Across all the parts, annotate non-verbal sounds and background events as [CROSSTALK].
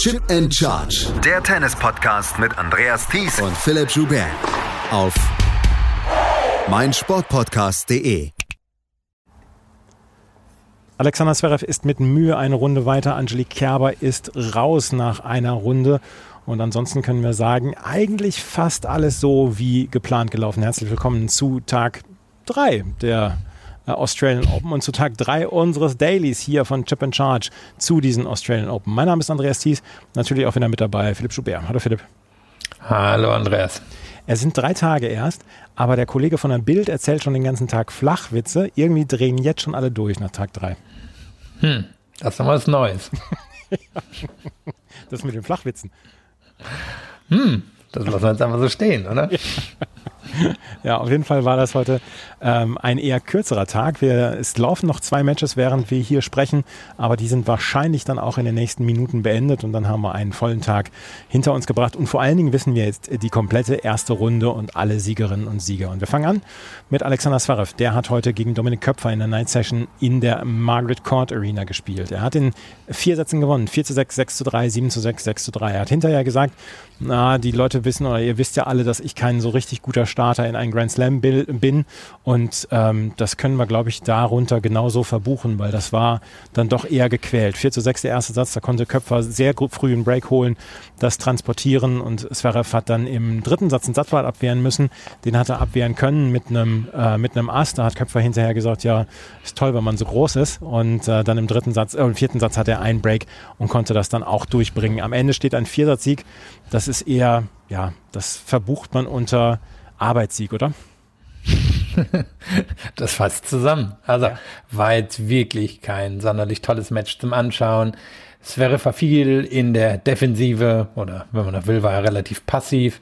Chip and Charge. Der Tennis-Podcast mit Andreas Thies und Philipp Joubert. Auf meinsportpodcast.de. Alexander Zverev ist mit Mühe eine Runde weiter. Angelique Kerber ist raus nach einer Runde. Und ansonsten können wir sagen, eigentlich fast alles so wie geplant gelaufen. Herzlich willkommen zu Tag 3 der Australian Open und zu Tag 3 unseres Dailies hier von Chip and Charge zu diesen Australian Open. Mein Name ist Andreas Thies, natürlich auch wieder mit dabei Philipp Schubert. Hallo Philipp. Hallo Andreas. Es sind drei Tage erst, aber der Kollege von der Bild erzählt schon den ganzen Tag Flachwitze. Irgendwie drehen jetzt schon alle durch nach Tag 3. Hm, das ist noch was Neues. [LAUGHS] das mit den Flachwitzen. Hm, das lassen wir jetzt einfach so stehen, oder? Ja. [LAUGHS] ja, auf jeden Fall war das heute ähm, ein eher kürzerer Tag. Wir, es laufen noch zwei Matches, während wir hier sprechen, aber die sind wahrscheinlich dann auch in den nächsten Minuten beendet und dann haben wir einen vollen Tag hinter uns gebracht. Und vor allen Dingen wissen wir jetzt die komplette erste Runde und alle Siegerinnen und Sieger. Und wir fangen an mit Alexander Zverev. Der hat heute gegen Dominik Köpfer in der Night Session in der Margaret Court Arena gespielt. Er hat in vier Sätzen gewonnen. 4 zu 6, 6 zu 3, 7 zu 6, 6 zu 3. Er hat hinterher gesagt, na, die Leute wissen oder ihr wisst ja alle, dass ich kein so richtig guter Starter in einen Grand Slam bin. Und ähm, das können wir, glaube ich, darunter genauso verbuchen, weil das war dann doch eher gequält. 4 zu 6 der erste Satz, da konnte Köpfer sehr früh einen Break holen, das transportieren und Zverev hat dann im dritten Satz einen Satzball abwehren müssen. Den hat er abwehren können mit einem, äh, mit einem Ass. Da hat Köpfer hinterher gesagt, ja, ist toll, wenn man so groß ist. Und äh, dann im dritten Satz, äh, im vierten Satz hat er einen Break und konnte das dann auch durchbringen. Am Ende steht ein Viersatzsieg. Das ist eher, ja, das verbucht man unter Arbeitssieg, oder? [LAUGHS] das fasst zusammen. Also ja. war jetzt wirklich kein sonderlich tolles Match zum Anschauen. Wäre verfiel in der Defensive oder wenn man da will, war er relativ passiv.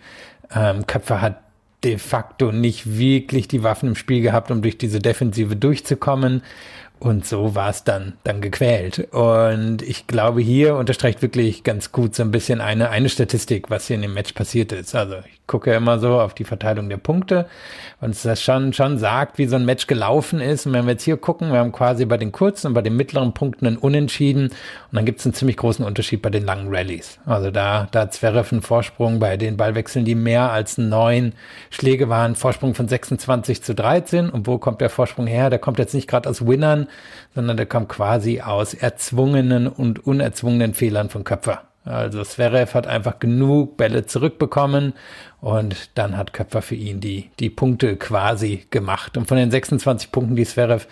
Ähm, Köpfer hat de facto nicht wirklich die Waffen im Spiel gehabt, um durch diese Defensive durchzukommen. Und so war es dann, dann gequält. Und ich glaube, hier unterstreicht wirklich ganz gut so ein bisschen eine, eine Statistik, was hier in dem Match passiert ist. Also ich gucke immer so auf die Verteilung der Punkte und es das schon, schon sagt, wie so ein Match gelaufen ist. Und wenn wir jetzt hier gucken, wir haben quasi bei den kurzen und bei den mittleren Punkten einen Unentschieden. Und dann gibt es einen ziemlich großen Unterschied bei den langen Rallyes. Also da, da Zverev einen Vorsprung bei den Ballwechseln, die mehr als neun Schläge waren, Vorsprung von 26 zu 13. Und wo kommt der Vorsprung her? Der kommt jetzt nicht gerade aus Winnern, sondern der kommt quasi aus erzwungenen und unerzwungenen Fehlern von Köpfer. Also Zverev hat einfach genug Bälle zurückbekommen und dann hat Köpfer für ihn die, die Punkte quasi gemacht. Und von den 26 Punkten, die Zverev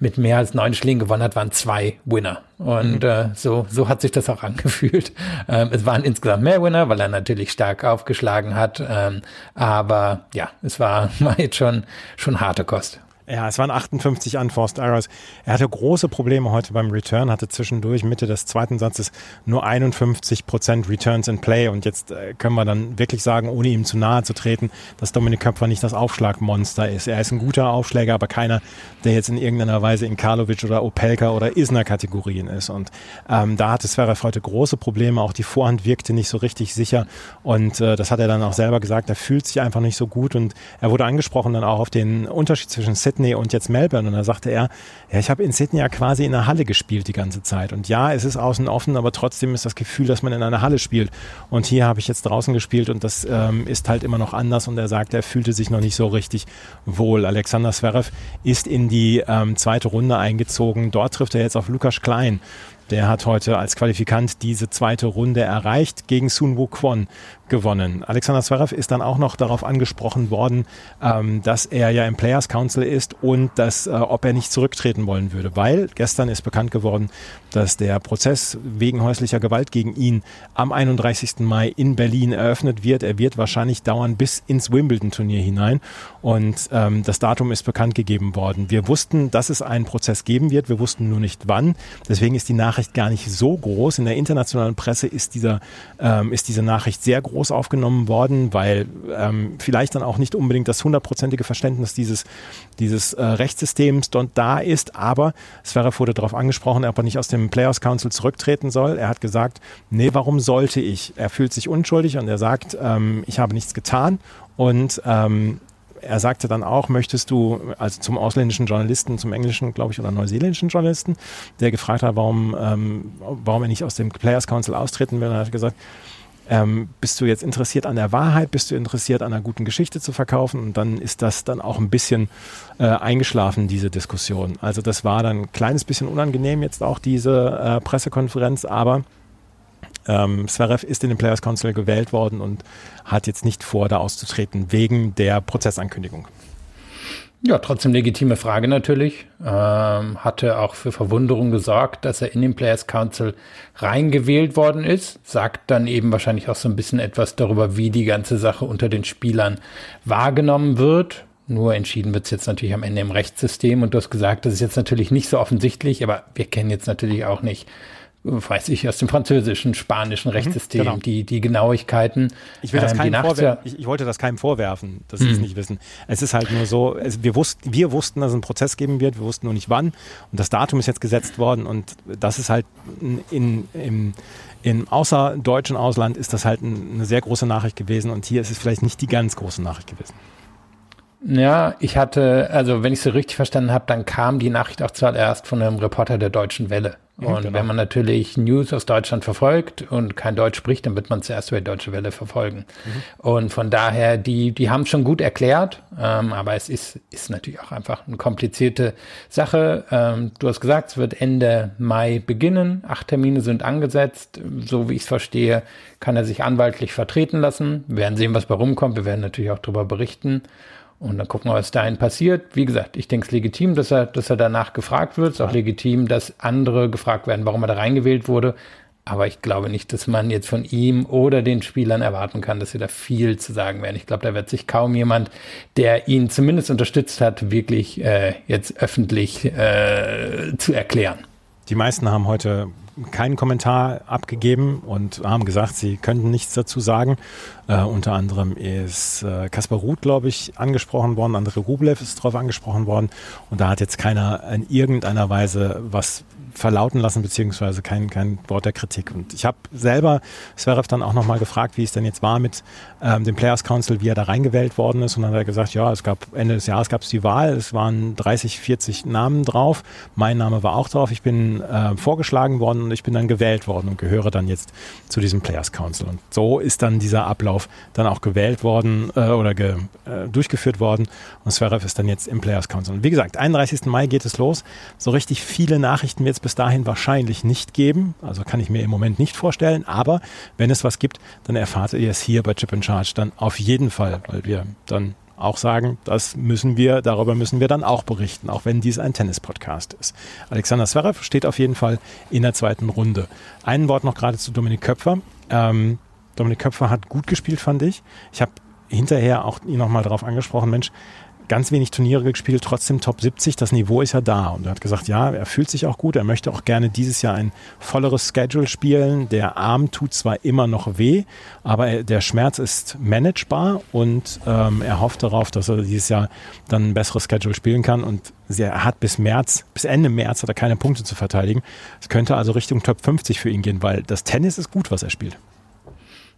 mit mehr als neun Schlägen gewonnen hat, waren zwei Winner. Und mhm. äh, so, so hat sich das auch angefühlt. [LAUGHS] Ähm, es waren insgesamt mehr Winner, weil er natürlich stark aufgeschlagen hat. Ähm, aber ja, es war, [LAUGHS] war jetzt schon, schon harte Kost. Ja, es waren 58 Unforced Errors. Er hatte große Probleme heute beim Return, hatte zwischendurch Mitte des zweiten Satzes nur 51 Prozent Returns in Play. Und jetzt äh, können wir dann wirklich sagen, ohne ihm zu nahe zu treten, dass Dominik Köpfer nicht das Aufschlagmonster ist. Er ist ein guter Aufschläger, aber keiner, der jetzt in irgendeiner Weise in Karlovic oder Opelka oder Isner Kategorien ist. Und ähm, da hatte Zverev heute große Probleme. Auch die Vorhand wirkte nicht so richtig sicher. Und äh, das hat er dann auch selber gesagt. Er fühlt sich einfach nicht so gut. Und er wurde angesprochen dann auch auf den Unterschied zwischen Sydney Sydney und jetzt Melbourne. Und da sagte er, ja, ich habe in Sydney ja quasi in der Halle gespielt die ganze Zeit. Und ja, es ist außen offen, aber trotzdem ist das Gefühl, dass man in einer Halle spielt. Und hier habe ich jetzt draußen gespielt und das ähm, ist halt immer noch anders. Und er sagt, er fühlte sich noch nicht so richtig wohl. Alexander Zverev ist in die ähm, zweite Runde eingezogen. Dort trifft er jetzt auf Lukas Klein. Der hat heute als Qualifikant diese zweite Runde erreicht gegen Sun Woo Kwon gewonnen. Alexander Zverev ist dann auch noch darauf angesprochen worden, ähm, dass er ja im Players Council ist und dass, äh, ob er nicht zurücktreten wollen würde, weil gestern ist bekannt geworden, dass der Prozess wegen häuslicher Gewalt gegen ihn am 31. Mai in Berlin eröffnet wird. Er wird wahrscheinlich dauern bis ins Wimbledon-Turnier hinein und ähm, das Datum ist bekannt gegeben worden. Wir wussten, dass es einen Prozess geben wird, wir wussten nur nicht wann. Deswegen ist die Nachricht gar nicht so groß. In der internationalen Presse ist, dieser, ähm, ist diese Nachricht sehr groß aufgenommen worden, weil ähm, vielleicht dann auch nicht unbedingt das hundertprozentige Verständnis dieses, dieses äh, Rechtssystems dort da ist. Aber Zverev wurde darauf angesprochen, ob er nicht aus dem Players Council zurücktreten soll. Er hat gesagt, nee, warum sollte ich? Er fühlt sich unschuldig und er sagt, ähm, ich habe nichts getan und ähm, er sagte dann auch, möchtest du, also zum ausländischen Journalisten, zum englischen, glaube ich, oder neuseeländischen Journalisten, der gefragt hat, warum, ähm, warum er nicht aus dem Players Council austreten will, und er hat gesagt, ähm, bist du jetzt interessiert an der Wahrheit, bist du interessiert an einer guten Geschichte zu verkaufen und dann ist das dann auch ein bisschen äh, eingeschlafen, diese Diskussion. Also das war dann ein kleines bisschen unangenehm jetzt auch diese äh, Pressekonferenz, aber ähm, Zverev ist in den Players Council gewählt worden und hat jetzt nicht vor, da auszutreten wegen der Prozessankündigung. Ja, trotzdem legitime Frage natürlich. Ähm, hatte auch für Verwunderung gesorgt, dass er in den Players Council reingewählt worden ist. Sagt dann eben wahrscheinlich auch so ein bisschen etwas darüber, wie die ganze Sache unter den Spielern wahrgenommen wird. Nur entschieden wird es jetzt natürlich am Ende im Rechtssystem. Und du hast gesagt, das ist jetzt natürlich nicht so offensichtlich, aber wir kennen jetzt natürlich auch nicht, weiß ich, aus dem französischen, spanischen mhm, Rechtssystem, genau. die, die Genauigkeiten. Ich, will das ähm, keinem vorwer ich, ich, wollte das keinem vorwerfen, dass sie es mhm. nicht wissen. Es ist halt nur so, es, wir, wussten, wir wussten, dass es einen Prozess geben wird, wir wussten nur nicht wann. Und das Datum ist jetzt gesetzt worden und das ist halt in, im, im außerdeutschen Ausland ist das halt eine sehr große Nachricht gewesen und hier ist es vielleicht nicht die ganz große Nachricht gewesen. Ja, ich hatte, also wenn ich es so richtig verstanden habe, dann kam die Nachricht auch zuallerst von einem Reporter der Deutschen Welle. Und genau. wenn man natürlich News aus Deutschland verfolgt und kein Deutsch spricht, dann wird man zuerst über die Deutsche Welle verfolgen. Mhm. Und von daher, die, die haben es schon gut erklärt, ähm, aber es ist, ist natürlich auch einfach eine komplizierte Sache. Ähm, du hast gesagt, es wird Ende Mai beginnen. Acht Termine sind angesetzt. So wie ich es verstehe, kann er sich anwaltlich vertreten lassen. Wir werden sehen, was bei rumkommt. Wir werden natürlich auch darüber berichten. Und dann gucken wir, was dahin passiert. Wie gesagt, ich denke es legitim, dass er, dass er danach gefragt wird. Es ist auch legitim, dass andere gefragt werden, warum er da reingewählt wurde. Aber ich glaube nicht, dass man jetzt von ihm oder den Spielern erwarten kann, dass sie da viel zu sagen werden. Ich glaube, da wird sich kaum jemand, der ihn zumindest unterstützt hat, wirklich äh, jetzt öffentlich äh, zu erklären. Die meisten haben heute keinen Kommentar abgegeben und haben gesagt, sie könnten nichts dazu sagen. Äh, unter anderem ist äh, Kaspar Ruth, glaube ich, angesprochen worden, André Rublev ist darauf angesprochen worden und da hat jetzt keiner in irgendeiner Weise was verlauten lassen, beziehungsweise kein, kein Wort der Kritik. Und ich habe selber Zverev dann auch nochmal gefragt, wie es denn jetzt war mit ähm, dem Players Council, wie er da reingewählt worden ist. Und dann hat er gesagt, ja, es gab Ende des Jahres gab es die Wahl, es waren 30, 40 Namen drauf. Mein Name war auch drauf. Ich bin äh, vorgeschlagen worden und ich bin dann gewählt worden und gehöre dann jetzt zu diesem Players Council. Und so ist dann dieser Ablauf dann auch gewählt worden äh, oder ge, äh, durchgeführt worden. Und Zverev ist dann jetzt im Players Council. Und wie gesagt, 31. Mai geht es los. So richtig viele Nachrichten wird es bis dahin wahrscheinlich nicht geben. Also kann ich mir im Moment nicht vorstellen. Aber wenn es was gibt, dann erfahrt ihr es hier bei Chip and Charge dann auf jeden Fall, weil wir dann auch sagen, das müssen wir, darüber müssen wir dann auch berichten, auch wenn dies ein Tennis-Podcast ist. Alexander Zverev steht auf jeden Fall in der zweiten Runde. Ein Wort noch gerade zu Dominik Köpfer. Ähm, Dominik Köpfer hat gut gespielt, fand ich. Ich habe hinterher auch ihn nochmal darauf angesprochen, Mensch, ganz wenig Turniere gespielt, trotzdem Top 70, das Niveau ist ja da. Und er hat gesagt, ja, er fühlt sich auch gut, er möchte auch gerne dieses Jahr ein volleres Schedule spielen. Der Arm tut zwar immer noch weh, aber der Schmerz ist managebar und ähm, er hofft darauf, dass er dieses Jahr dann ein besseres Schedule spielen kann. Und er hat bis März, bis Ende März hat er keine Punkte zu verteidigen. Es könnte also Richtung Top 50 für ihn gehen, weil das Tennis ist gut, was er spielt.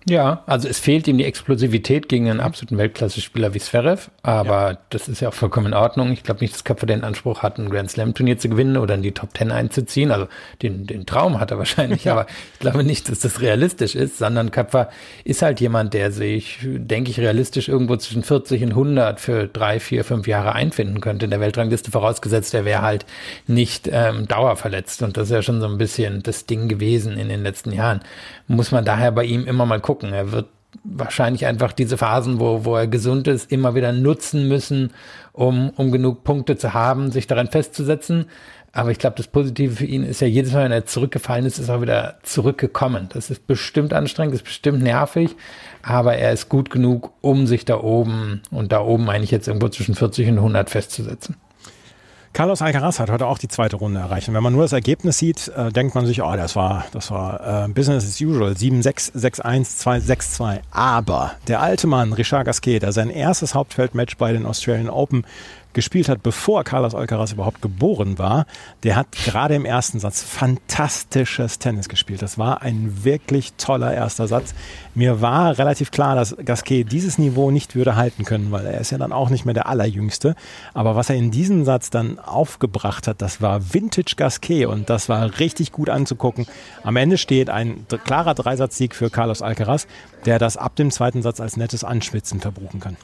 Ja, also es fehlt ihm die Explosivität gegen einen absoluten Weltklasse-Spieler wie Zverev, aber ja. das ist ja auch vollkommen in Ordnung. Ich glaube nicht, dass Köpfer den Anspruch hat, ein Grand Slam-Turnier zu gewinnen oder in die Top Ten einzuziehen. Also den, den Traum hat er wahrscheinlich, ja. [LAUGHS] aber ich glaube nicht, dass das realistisch ist, sondern Köpfer ist halt jemand, der sich, denke ich, realistisch irgendwo zwischen 40 und 100 für drei, vier, fünf Jahre einfinden könnte in der Weltrangliste, vorausgesetzt, er wäre halt nicht ähm, dauerverletzt. Und das ist ja schon so ein bisschen das Ding gewesen in den letzten Jahren. Muss man daher bei ihm immer mal gucken, gucken. Er wird wahrscheinlich einfach diese Phasen, wo, wo er gesund ist, immer wieder nutzen müssen, um, um genug Punkte zu haben, sich daran festzusetzen. Aber ich glaube, das Positive für ihn ist ja jedes Mal, wenn er zurückgefallen ist, ist er wieder zurückgekommen. Das ist bestimmt anstrengend, ist bestimmt nervig, aber er ist gut genug, um sich da oben und da oben eigentlich jetzt irgendwo zwischen 40 und 100 festzusetzen. Carlos Alcaraz hat heute auch die zweite Runde erreicht. Und wenn man nur das Ergebnis sieht, äh, denkt man sich, oh, das war, das war äh, Business as usual. 7-6, 6-1, 2-6-2. Aber der alte Mann, Richard Gasquet, der sein erstes Hauptfeldmatch bei den Australian Open gespielt hat, bevor Carlos Alcaraz überhaupt geboren war, der hat gerade im ersten Satz fantastisches Tennis gespielt. Das war ein wirklich toller erster Satz. Mir war relativ klar, dass Gasquet dieses Niveau nicht würde halten können, weil er ist ja dann auch nicht mehr der Allerjüngste. Aber was er in diesem Satz dann aufgebracht hat, das war Vintage Gasquet und das war richtig gut anzugucken. Am Ende steht ein klarer Dreisatzsieg für Carlos Alcaraz, der das ab dem zweiten Satz als nettes Anschwitzen verbuchen kann.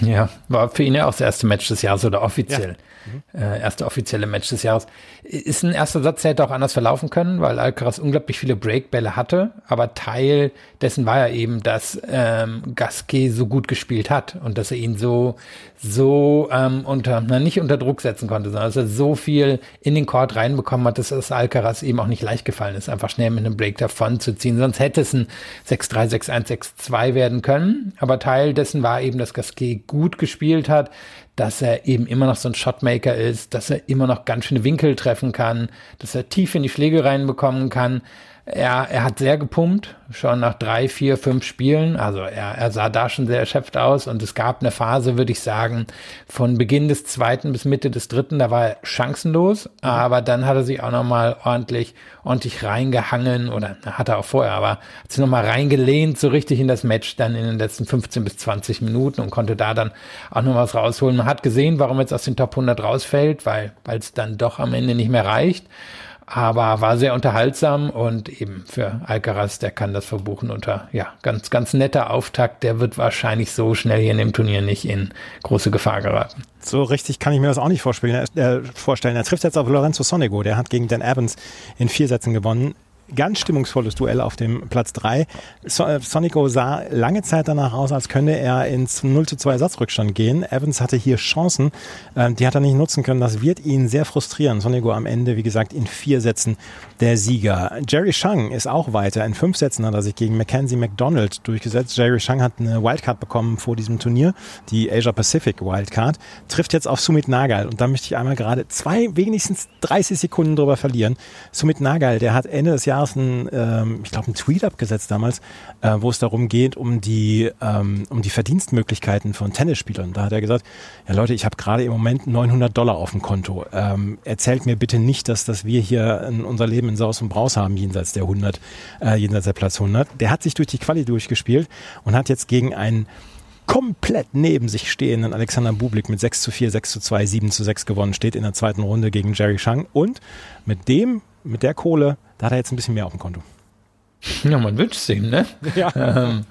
[LAUGHS] Ja, war für ihn ja auch das erste Match des Jahres oder offiziell. Ja. Mhm. Äh, erste offizielle Match des Jahres. Ist ein erster Satz, der hätte auch anders verlaufen können, weil Alcaraz unglaublich viele Breakbälle hatte. Aber Teil dessen war ja eben, dass ähm, Gasquet so gut gespielt hat und dass er ihn so, so ähm, unter, na nicht unter Druck setzen konnte, sondern dass er so viel in den Court reinbekommen hat, dass es Alcaraz eben auch nicht leicht gefallen ist, einfach schnell mit einem Break davon zu ziehen. Sonst hätte es ein 6-3, 6-1, 6-2 werden können. Aber Teil dessen war eben, dass Gasquet gut gespielt hat, dass er eben immer noch so ein Shotmaker ist, dass er immer noch ganz schöne Winkel treffen kann, dass er tief in die Schläge reinbekommen kann. Er, er hat sehr gepumpt, schon nach drei, vier, fünf Spielen. Also er, er sah da schon sehr erschöpft aus und es gab eine Phase, würde ich sagen, von Beginn des zweiten bis Mitte des dritten, da war er chancenlos, aber dann hat er sich auch nochmal ordentlich, ordentlich reingehangen oder hat er auch vorher, aber hat sich nochmal reingelehnt, so richtig in das Match dann in den letzten 15 bis 20 Minuten und konnte da dann auch noch was rausholen. Man hat gesehen, warum jetzt aus den Top 100 rausfällt, weil es dann doch am Ende nicht mehr reicht aber war sehr unterhaltsam und eben für Alcaraz, der kann das verbuchen unter, ja, ganz, ganz netter Auftakt. Der wird wahrscheinlich so schnell hier in dem Turnier nicht in große Gefahr geraten. So richtig kann ich mir das auch nicht vorstellen. Er, äh, vorstellen. Er trifft jetzt auf Lorenzo Sonego, der hat gegen Dan Evans in vier Sätzen gewonnen ganz stimmungsvolles Duell auf dem Platz 3. So, äh, Sonico sah lange Zeit danach aus, als könne er ins 0 zu 2 Satzrückstand gehen. Evans hatte hier Chancen, äh, die hat er nicht nutzen können. Das wird ihn sehr frustrieren. Sonico am Ende, wie gesagt, in vier Sätzen der Sieger. Jerry Shang ist auch weiter. In fünf Sätzen hat er sich gegen Mackenzie McDonald durchgesetzt. Jerry Shang hat eine Wildcard bekommen vor diesem Turnier, die Asia Pacific Wildcard, trifft jetzt auf Sumit Nagal. Und da möchte ich einmal gerade zwei, wenigstens 30 Sekunden drüber verlieren. Sumit Nagal, der hat Ende des Jahres Jahres einen, ähm, ich glaube, einen Tweet abgesetzt damals, äh, wo es darum geht, um die, ähm, um die Verdienstmöglichkeiten von Tennisspielern. Da hat er gesagt, ja Leute, ich habe gerade im Moment 900 Dollar auf dem Konto. Ähm, erzählt mir bitte nicht, dass, dass wir hier unser Leben in Saus und Braus haben, jenseits der 100, äh, jenseits der Platz 100. Der hat sich durch die Quali durchgespielt und hat jetzt gegen einen komplett neben sich stehenden Alexander Bublik mit 6 zu 4, 6 zu 2, 7 zu 6 gewonnen, steht in der zweiten Runde gegen Jerry Shang und mit dem, mit der Kohle da hat er jetzt ein bisschen mehr auf dem Konto. Ja, man wünscht es ihm, ne? [LAUGHS] Ja. Ähm,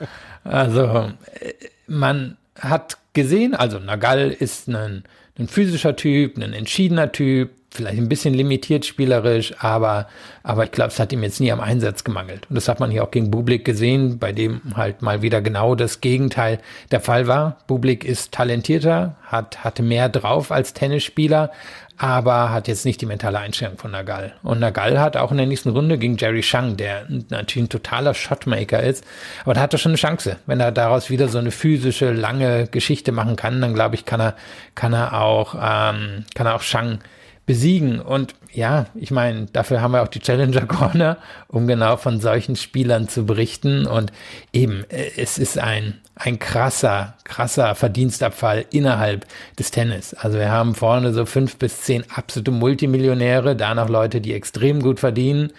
also, äh, man hat gesehen, also Nagal ist ein, ein physischer Typ, ein entschiedener Typ, vielleicht ein bisschen limitiert spielerisch, aber, aber ich glaube, es hat ihm jetzt nie am Einsatz gemangelt. Und das hat man hier auch gegen Bublik gesehen, bei dem halt mal wieder genau das Gegenteil der Fall war. Bublik ist talentierter, hat, hatte mehr drauf als Tennisspieler, aber hat jetzt nicht die mentale Einstellung von Nagal. Und Nagal hat auch in der nächsten Runde gegen Jerry Shang, der natürlich ein totaler Shotmaker ist, aber da hat er schon eine Chance. Wenn er daraus wieder so eine physische, lange Geschichte machen kann, dann glaube ich, kann er, kann er auch, ähm, kann er auch Shang besiegen. Und ja, ich meine, dafür haben wir auch die Challenger Corner, um genau von solchen Spielern zu berichten. Und eben, äh, es ist ein, ein krasser, krasser Verdienstabfall innerhalb des Tennis. Also wir haben vorne so fünf bis zehn absolute Multimillionäre, danach Leute, die extrem gut verdienen.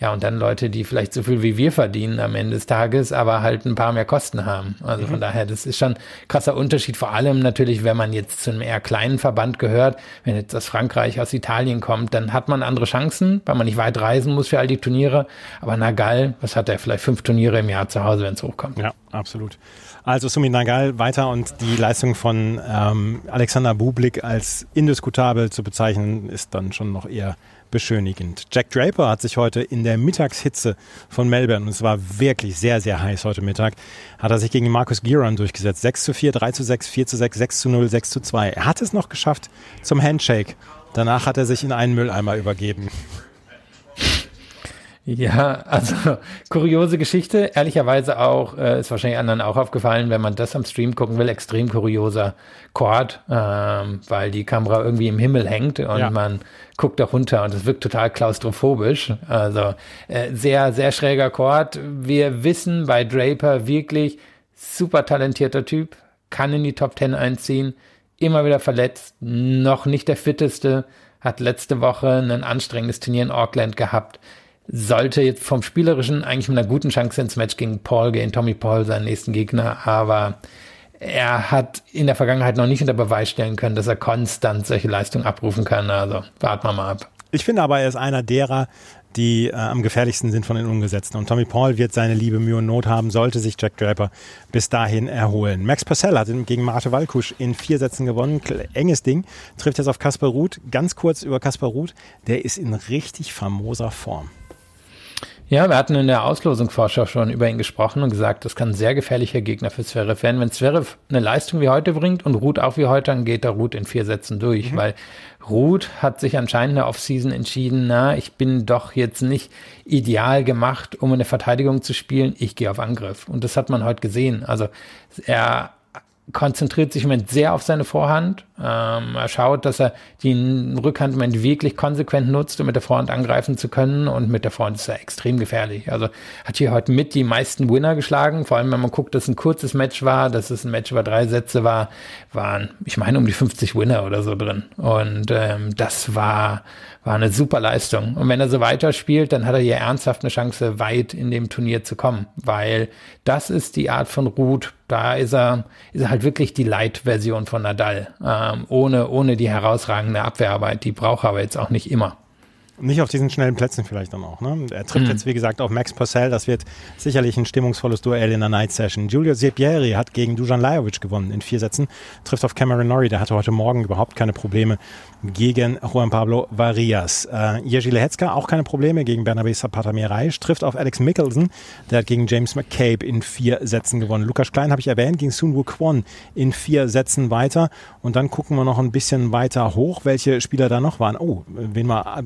Ja, und dann Leute, die vielleicht so viel wie wir verdienen am Ende des Tages, aber halt ein paar mehr Kosten haben. Also mhm. von daher, das ist schon krasser Unterschied. Vor allem natürlich, wenn man jetzt zu einem eher kleinen Verband gehört, wenn jetzt aus Frankreich, aus Italien kommt, dann hat man andere Chancen, weil man nicht weit reisen muss für all die Turniere. Aber Nagal, was hat er? Vielleicht fünf Turniere im Jahr zu Hause, wenn es hochkommt. Ja, absolut. Also Sumi Nagal weiter und die Leistung von ähm, Alexander Bublik als indiskutabel zu bezeichnen, ist dann schon noch eher beschönigend. Jack Draper hat sich heute in der Mittagshitze von Melbourne, und es war wirklich sehr, sehr heiß heute Mittag, hat er sich gegen Markus Giron durchgesetzt. 6 zu 4, 3 zu 6, 4 zu 6, 6 zu 0, 6 zu 2. Er hat es noch geschafft zum Handshake. Danach hat er sich in einen Mülleimer übergeben. Ja, also [LAUGHS] kuriose Geschichte. Ehrlicherweise auch, äh, ist wahrscheinlich anderen auch aufgefallen, wenn man das am Stream gucken will, extrem kurioser Chord, ähm, weil die Kamera irgendwie im Himmel hängt und ja. man guckt da runter und es wirkt total klaustrophobisch. Also äh, sehr, sehr schräger Chord. Wir wissen bei Draper wirklich super talentierter Typ, kann in die Top Ten einziehen, immer wieder verletzt, noch nicht der fitteste, hat letzte Woche ein anstrengendes Turnier in Auckland gehabt. Sollte jetzt vom Spielerischen eigentlich mit einer guten Chance ins Match gegen Paul gehen, Tommy Paul, seinen nächsten Gegner, aber er hat in der Vergangenheit noch nicht unter Beweis stellen können, dass er konstant solche Leistungen abrufen kann. Also warten wir mal ab. Ich finde aber, er ist einer derer, die äh, am gefährlichsten sind von den Umgesetzten. Und Tommy Paul wird seine liebe Mühe und Not haben, sollte sich Jack Draper bis dahin erholen. Max Purcell hat gegen Marte Walkusch in vier Sätzen gewonnen. Enges Ding. Trifft jetzt auf Kaspar Ruth. Ganz kurz über Kaspar Ruth. Der ist in richtig famoser Form. Ja, wir hatten in der Auslosungsvorschau schon über ihn gesprochen und gesagt, das kann ein sehr gefährlicher Gegner für Zverev werden. Wenn Zverev eine Leistung wie heute bringt und Ruth auch wie heute, dann geht der Ruth in vier Sätzen durch, mhm. weil Ruth hat sich anscheinend in der Offseason entschieden, na, ich bin doch jetzt nicht ideal gemacht, um eine Verteidigung zu spielen, ich gehe auf Angriff. Und das hat man heute gesehen. Also er konzentriert sich im Moment sehr auf seine Vorhand. Ähm, er schaut, dass er die Rückhand im Moment wirklich konsequent nutzt, um mit der Vorhand angreifen zu können. Und mit der Vorhand ist er extrem gefährlich. Also hat hier heute mit die meisten Winner geschlagen. Vor allem, wenn man guckt, dass es ein kurzes Match war, dass es ein Match über drei Sätze war, waren, ich meine, um die 50 Winner oder so drin. Und ähm, das war, war eine super Leistung. Und wenn er so weiterspielt, dann hat er hier ernsthaft eine Chance, weit in dem Turnier zu kommen. Weil das ist die Art von Ruth, da ist er, ist er halt wirklich die Light-Version von Nadal, ähm, ohne, ohne die herausragende Abwehrarbeit. Die braucht er aber jetzt auch nicht immer. Nicht auf diesen schnellen Plätzen vielleicht dann auch. Ne? Er trifft mhm. jetzt, wie gesagt, auf Max Purcell. Das wird sicherlich ein stimmungsvolles Duell in der Night Session. Giulio Zepieri hat gegen Dujan Lajovic gewonnen in vier Sätzen. Trifft auf Cameron Norrie. Der hatte heute Morgen überhaupt keine Probleme gegen Juan Pablo Varias. Äh, Jerzy Lehetzka auch keine Probleme gegen Bernabé Zapata Mirai. Trifft auf Alex Mickelson. Der hat gegen James McCabe in vier Sätzen gewonnen. Lukas Klein habe ich erwähnt, gegen Sun Woo Kwon in vier Sätzen weiter. Und dann gucken wir noch ein bisschen weiter hoch, welche Spieler da noch waren. Oh, wen wir,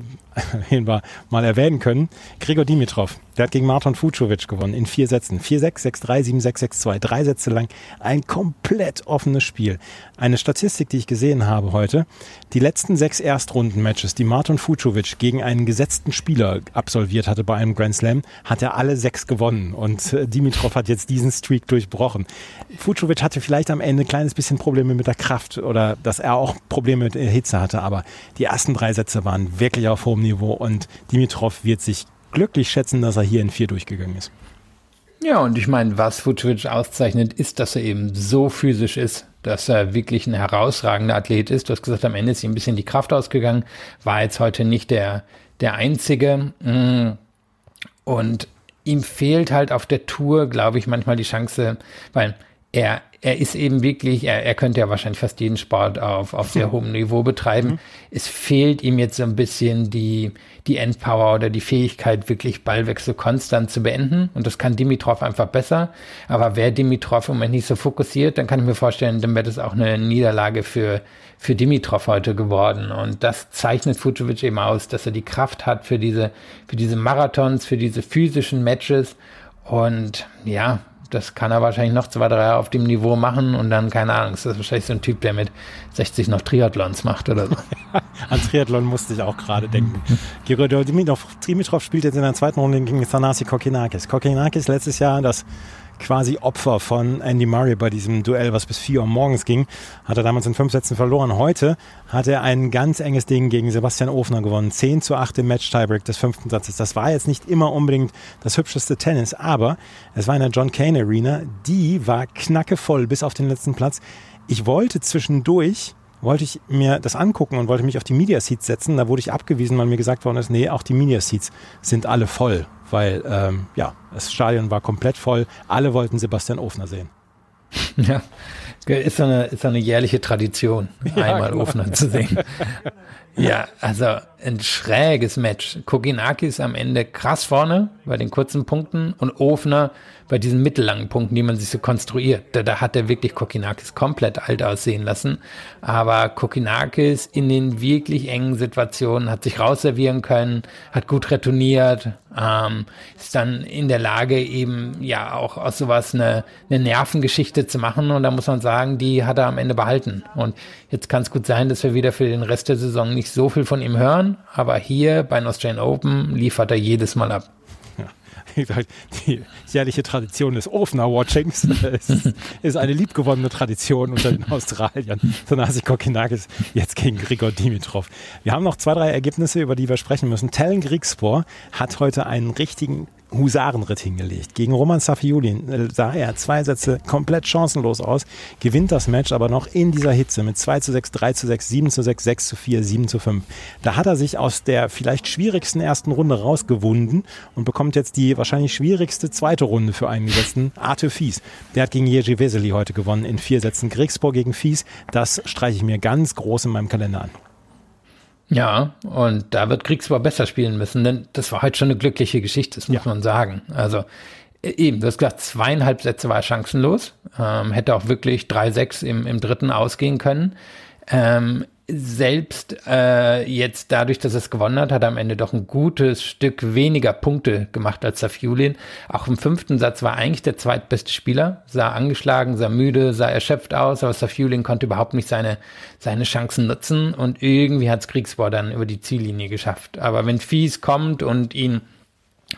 wen wir mal erwähnen können. Gregor Dimitrov. Der hat gegen Marton Fucovic gewonnen in vier Sätzen. 4-6, 6-3, 7-6, 6-2. Drei Sätze lang. Ein komplett offenes Spiel. Eine Statistik, die ich gesehen habe heute. Die letzten sechs Erstrunden-Matches, die Marton Fucovic gegen einen gesetzten Spieler absolviert hatte bei einem Grand Slam, hat er alle sechs gewonnen. Und äh, Dimitrov hat jetzt diesen Streak durchbrochen. Fucovic hatte vielleicht am Ende ein kleines bisschen Probleme mit der Kraft oder dass er auch Probleme mit der Hitze hatte. Aber die ersten drei Sätze waren wirklich auf hohem Niveau und Dimitrov wird sich glücklich schätzen, dass er hier in vier durchgegangen ist. Ja, und ich meine, was Vucevic auszeichnet, ist, dass er eben so physisch ist, dass er wirklich ein herausragender Athlet ist. Du hast gesagt, am Ende ist ihm ein bisschen die Kraft ausgegangen, war jetzt heute nicht der, der Einzige. Mm. Und ihm fehlt halt auf der Tour, glaube ich, manchmal die Chance, weil er, er ist eben wirklich, er, er könnte ja wahrscheinlich fast jeden Sport auf, auf sehr hohem Niveau betreiben. Mhm. Es fehlt ihm jetzt so ein bisschen die, die Endpower oder die Fähigkeit, wirklich Ballwechsel konstant zu beenden. Und das kann Dimitrov einfach besser. Aber wer Dimitrov im Moment nicht so fokussiert, dann kann ich mir vorstellen, dann wird es auch eine Niederlage für, für Dimitrov heute geworden. Und das zeichnet Fucovic eben aus, dass er die Kraft hat für diese, für diese Marathons, für diese physischen Matches. Und ja, das kann er wahrscheinlich noch zwei, drei Jahre auf dem Niveau machen und dann, keine Ahnung, ist das wahrscheinlich so ein Typ, der mit 60 noch Triathlons macht oder so. [LAUGHS] An Triathlon musste ich auch gerade denken. Dimitrov, Dimitrov spielt jetzt in der zweiten Runde gegen Thanasi Kokinakis. Kokinakis letztes Jahr das quasi Opfer von Andy Murray bei diesem Duell, was bis 4 Uhr morgens ging. Hat er damals in fünf Sätzen verloren. Heute hat er ein ganz enges Ding gegen Sebastian Ofner gewonnen. 10 zu 8 im Match-Tiebreak des fünften Satzes. Das war jetzt nicht immer unbedingt das hübscheste Tennis, aber es war in der John Kane Arena. Die war knackevoll bis auf den letzten Platz. Ich wollte zwischendurch wollte ich mir das angucken und wollte mich auf die Media Seats setzen. Da wurde ich abgewiesen, weil mir gesagt worden ist, nee, auch die Media Seats sind alle voll weil ähm, ja, das Stadion war komplett voll. Alle wollten Sebastian Ofner sehen. [LAUGHS] Ja, ist so eine, ist so eine jährliche Tradition, ja, einmal genau. Ofner zu sehen. [LAUGHS] ja, also ein schräges Match. Koginaki ist am Ende krass vorne bei den kurzen Punkten und Ofner bei diesen mittellangen Punkten, die man sich so konstruiert. Da, da hat er wirklich Kokinakis komplett alt aussehen lassen. Aber Kokinakis in den wirklich engen Situationen hat sich rausservieren können, hat gut retourniert, ähm, ist dann in der Lage eben ja auch aus sowas eine, eine Nervengeschichte zu machen. Und da muss man sagen, die hat er am Ende behalten. Und jetzt kann es gut sein, dass wir wieder für den Rest der Saison nicht so viel von ihm hören aber hier bei Australian Open liefert er jedes Mal ab. [LAUGHS] die jährliche Tradition des Ofner-Watchings [LAUGHS] ist, ist, eine liebgewonnene Tradition unter den Australiern. Tanasi Kokinakis jetzt gegen Grigor Dimitrov. Wir haben noch zwei, drei Ergebnisse, über die wir sprechen müssen. Tellen Griegspor hat heute einen richtigen Husarenritt hingelegt. Gegen Roman Safiulin äh, sah er zwei Sätze komplett chancenlos aus, gewinnt das Match aber noch in dieser Hitze mit 2 zu 6, 3 zu 6, 7 zu 6, 6 zu 4, 7 zu 5. Da hat er sich aus der vielleicht schwierigsten ersten Runde rausgewunden und bekommt jetzt die wahrscheinlich schwierigste zweite Runde für einen gesetzten Arte Fies. Der hat gegen Jerzy Vesely heute gewonnen in vier Sätzen. Kriegspor gegen Fies, das streiche ich mir ganz groß in meinem Kalender an. Ja, und da wird Kriegsbau besser spielen müssen, denn das war heute schon eine glückliche Geschichte, das muss ja. man sagen. Also e, eben, du hast gesagt, zweieinhalb Sätze war chancenlos, ähm, hätte auch wirklich 3-6 im, im dritten ausgehen können. Ähm, selbst äh, jetzt dadurch, dass er es gewonnen hat, hat er am Ende doch ein gutes Stück weniger Punkte gemacht als Safiulin. Auch im fünften Satz war eigentlich der zweitbeste Spieler, sah angeschlagen, sah müde, sah erschöpft aus, aber Safiulin konnte überhaupt nicht seine, seine Chancen nutzen und irgendwie hat es Kriegsbohr dann über die Ziellinie geschafft. Aber wenn Fies kommt und ihn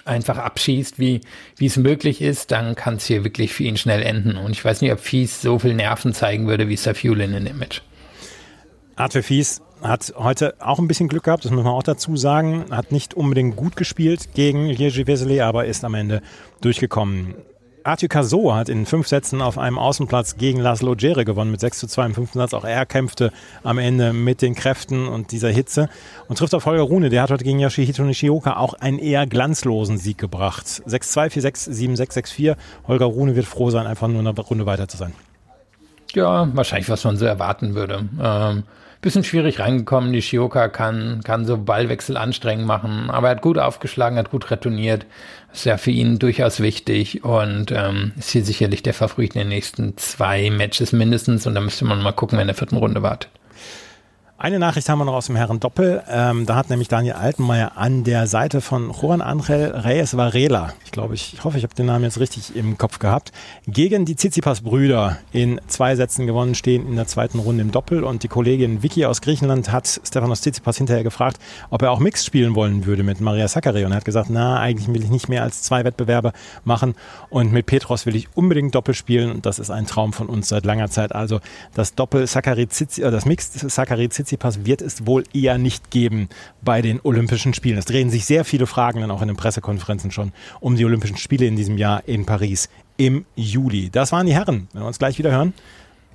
einfach abschießt, wie, wie es möglich ist, dann kann es hier wirklich für ihn schnell enden. Und ich weiß nicht, ob Fies so viel Nerven zeigen würde wie Safiulin in dem Match. Arthur Fies hat heute auch ein bisschen Glück gehabt, das muss man auch dazu sagen. Hat nicht unbedingt gut gespielt gegen Jerzy Vesely, aber ist am Ende durchgekommen. Arthur Cazot hat in fünf Sätzen auf einem Außenplatz gegen Laszlo Djere gewonnen mit 6 zu 2 im fünften Satz. Auch er kämpfte am Ende mit den Kräften und dieser Hitze und trifft auf Holger Rune. Der hat heute gegen Yoshihito Nishioka auch einen eher glanzlosen Sieg gebracht. 6-2, 4-6, 7-6, 6-4. Holger Rune wird froh sein, einfach nur eine Runde weiter zu sein. Ja, wahrscheinlich, was man so erwarten würde. Ähm bisschen schwierig reingekommen. Die Shioka kann, kann so Ballwechsel anstrengend machen, aber er hat gut aufgeschlagen, hat gut retourniert. Ist ja für ihn durchaus wichtig und ähm, ist hier sicherlich der Favorit in den nächsten zwei Matches mindestens. Und da müsste man mal gucken, wer in der vierten Runde wartet. Eine Nachricht haben wir noch aus dem Herren Doppel. Ähm, da hat nämlich Daniel Altenmeier an der Seite von Juan Angel Reyes Varela, ich glaube, ich, hoffe, ich habe den Namen jetzt richtig im Kopf gehabt, gegen die Tsitsipas-Brüder in zwei Sätzen gewonnen, stehen in der zweiten Runde im Doppel. Und die Kollegin Vicky aus Griechenland hat Stefanos Tsitsipas hinterher gefragt, ob er auch Mix spielen wollen würde mit Maria Sakkari. Und er hat gesagt, na, eigentlich will ich nicht mehr als zwei Wettbewerbe machen. Und mit Petros will ich unbedingt Doppel spielen. Und das ist ein Traum von uns seit langer Zeit. Also das Doppel Sakkari äh, das Mix Sakkari Tsitsipas wird es wohl eher nicht geben bei den Olympischen Spielen. Es drehen sich sehr viele Fragen dann auch in den Pressekonferenzen schon um die Olympischen Spiele in diesem Jahr in Paris im Juli. Das waren die Herren. Wenn wir uns gleich wieder hören,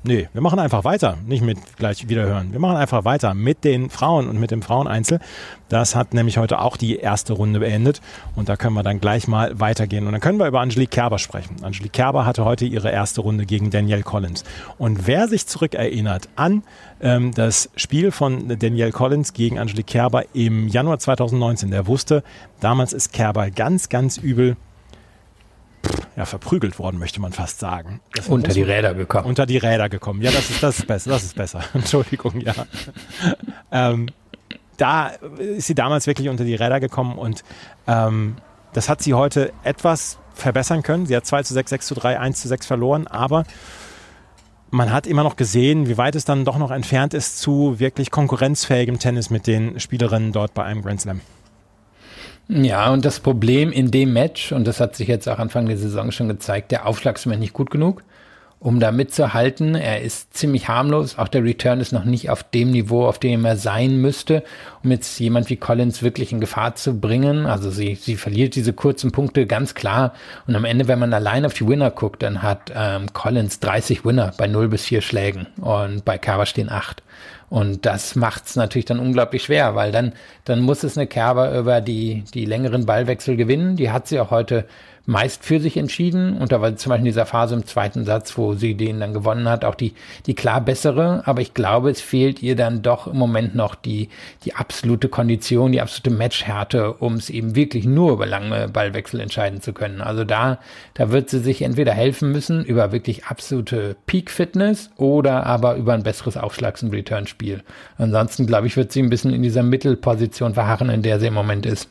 Nee, wir machen einfach weiter. Nicht mit gleich wieder hören. Wir machen einfach weiter mit den Frauen und mit dem Fraueneinzel. Das hat nämlich heute auch die erste Runde beendet. Und da können wir dann gleich mal weitergehen. Und dann können wir über Angelique Kerber sprechen. Angelique Kerber hatte heute ihre erste Runde gegen Danielle Collins. Und wer sich zurückerinnert an ähm, das Spiel von Danielle Collins gegen Angelique Kerber im Januar 2019, der wusste, damals ist Kerber ganz, ganz übel ja, verprügelt worden, möchte man fast sagen. unter die Räder gekommen. Unter die Räder gekommen. Ja, das ist, das ist besser. Das ist besser. [LAUGHS] Entschuldigung, ja. [LAUGHS] ähm, da ist sie damals wirklich unter die Räder gekommen und ähm, das hat sie heute etwas verbessern können. Sie hat 2 zu 6, 6 zu 3, 1 zu 6 verloren, aber man hat immer noch gesehen, wie weit es dann doch noch entfernt ist zu wirklich konkurrenzfähigem Tennis mit den Spielerinnen dort bei einem Grand Slam. Ja, und das Problem in dem Match, und das hat sich jetzt auch Anfang der Saison schon gezeigt, der Aufschlag ist mir nicht gut genug, um da mitzuhalten. Er ist ziemlich harmlos. Auch der Return ist noch nicht auf dem Niveau, auf dem er sein müsste, um jetzt jemand wie Collins wirklich in Gefahr zu bringen. Also sie, sie verliert diese kurzen Punkte ganz klar. Und am Ende, wenn man allein auf die Winner guckt, dann hat ähm, Collins 30 Winner bei 0 bis 4 Schlägen und bei Kava stehen 8. Und das macht es natürlich dann unglaublich schwer, weil dann, dann muss es eine Kerber über die, die längeren Ballwechsel gewinnen. Die hat sie auch heute meist für sich entschieden. Und da war zum Beispiel in dieser Phase im zweiten Satz, wo sie den dann gewonnen hat, auch die, die klar bessere. Aber ich glaube, es fehlt ihr dann doch im Moment noch die, die absolute Kondition, die absolute Matchhärte, um es eben wirklich nur über lange Ballwechsel entscheiden zu können. Also da, da wird sie sich entweder helfen müssen über wirklich absolute Peak-Fitness oder aber über ein besseres Aufschlags- und Return-Spiel. Ansonsten, glaube ich, wird sie ein bisschen in dieser Mittelposition verharren, in der sie im Moment ist.